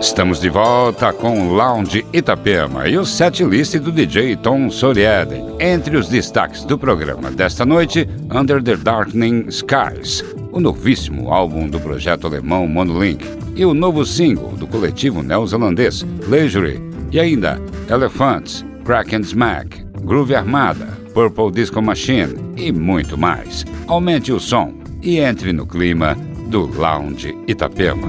Estamos de volta com Lounge Itapema e o set list do DJ Tom Sorieden. Entre os destaques do programa desta noite, Under the Darkening Skies, o novíssimo álbum do projeto alemão Monolink e o novo single do coletivo neozelandês Leisure e ainda Elephants, Crack and Smack, Groove Armada, Purple Disco Machine e muito mais. Aumente o som e entre no clima do Lounge Itapema.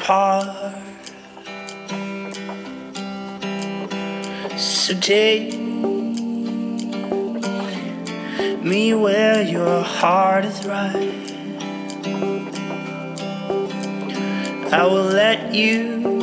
Apart. So take me where your heart is right. I will let you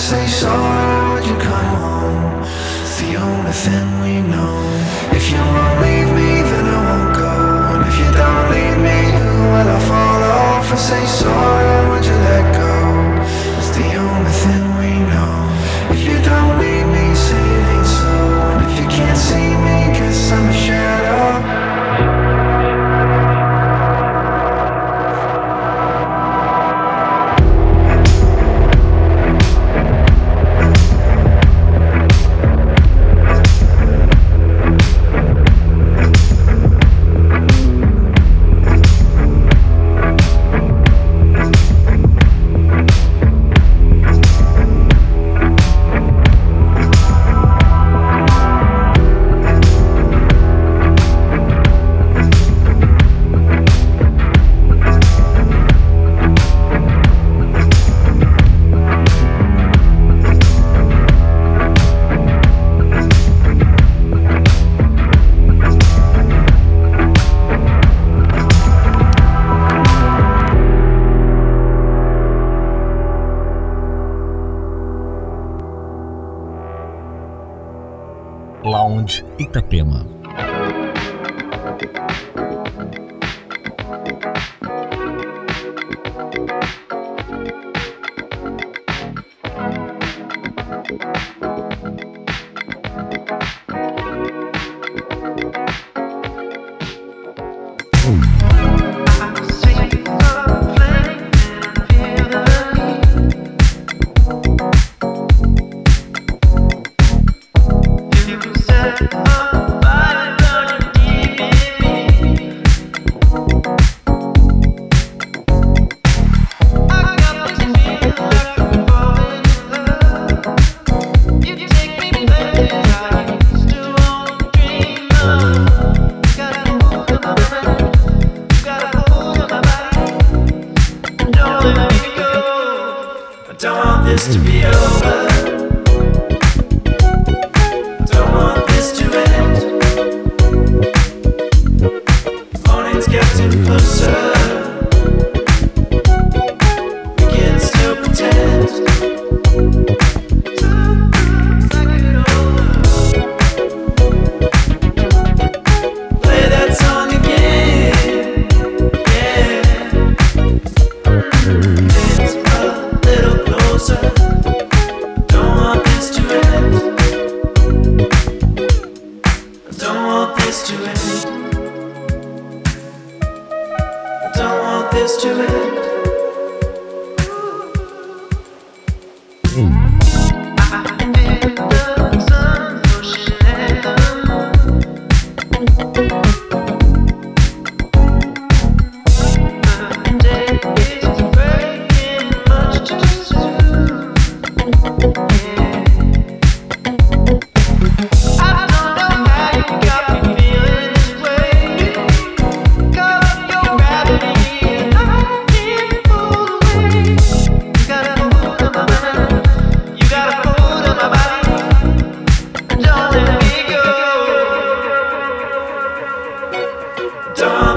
say sorry, would you come home? It's the only thing we know. If you won't leave me, then I won't go. And if you don't leave me, who will I fall off and say sorry, would you let go?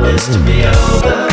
all is to be over.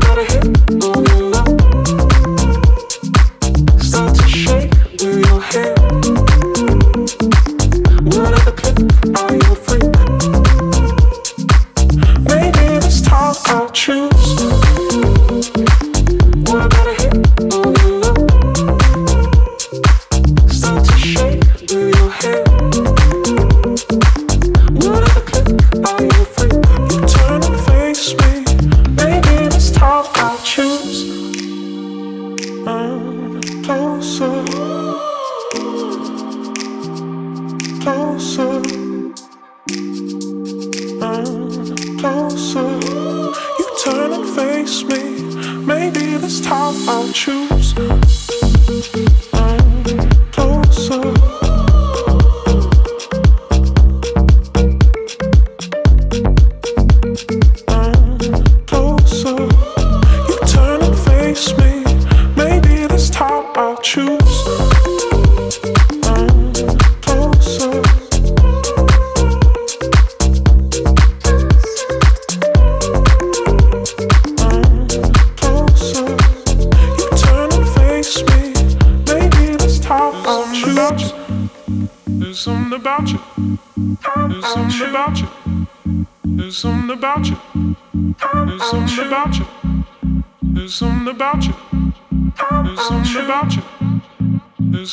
gotta hit the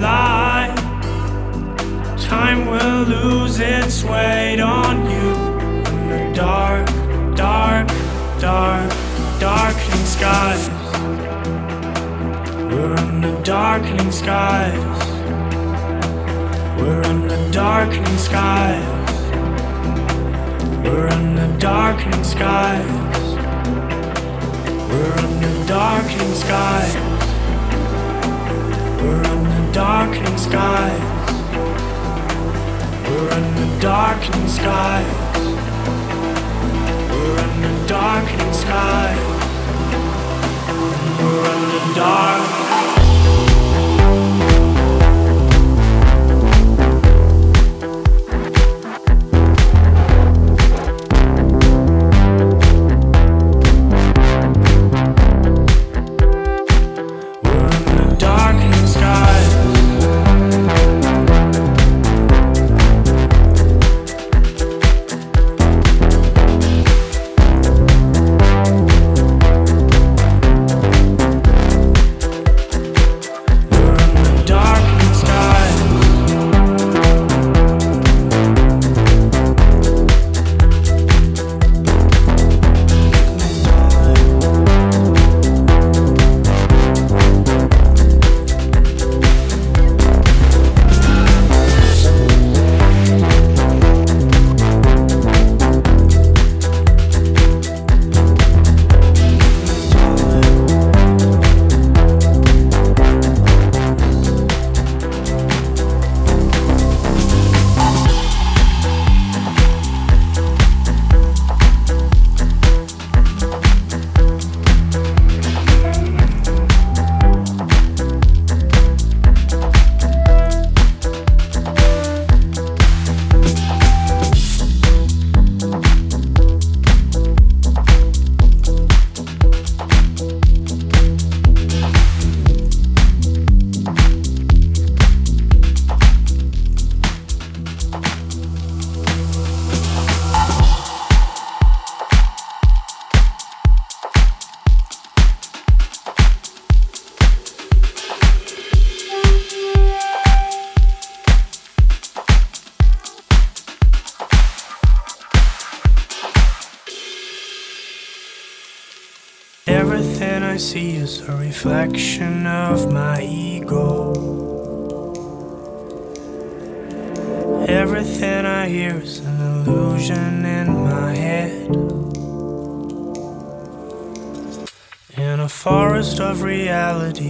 Lie. Time will lose its weight on you in the dark, dark, dark, darkening skies. We're in the darkening skies. We're in the darkening skies. We're in the darkening skies. We're in the darkening skies. We're darkening skies. We're in the darkening skies. We're in the darkening skies. We're the dark.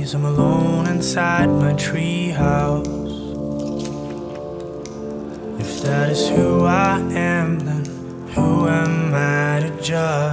Realities, I'm alone inside my treehouse. If that is who I am, then who am I to judge?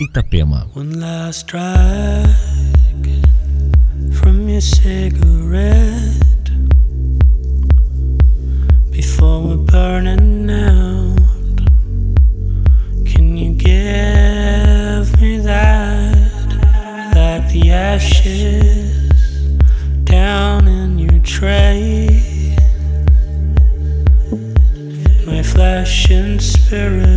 Itapema. One last drag from your cigarette before we're burning out. Can you give me that, like the ashes down in your tray? My flesh and spirit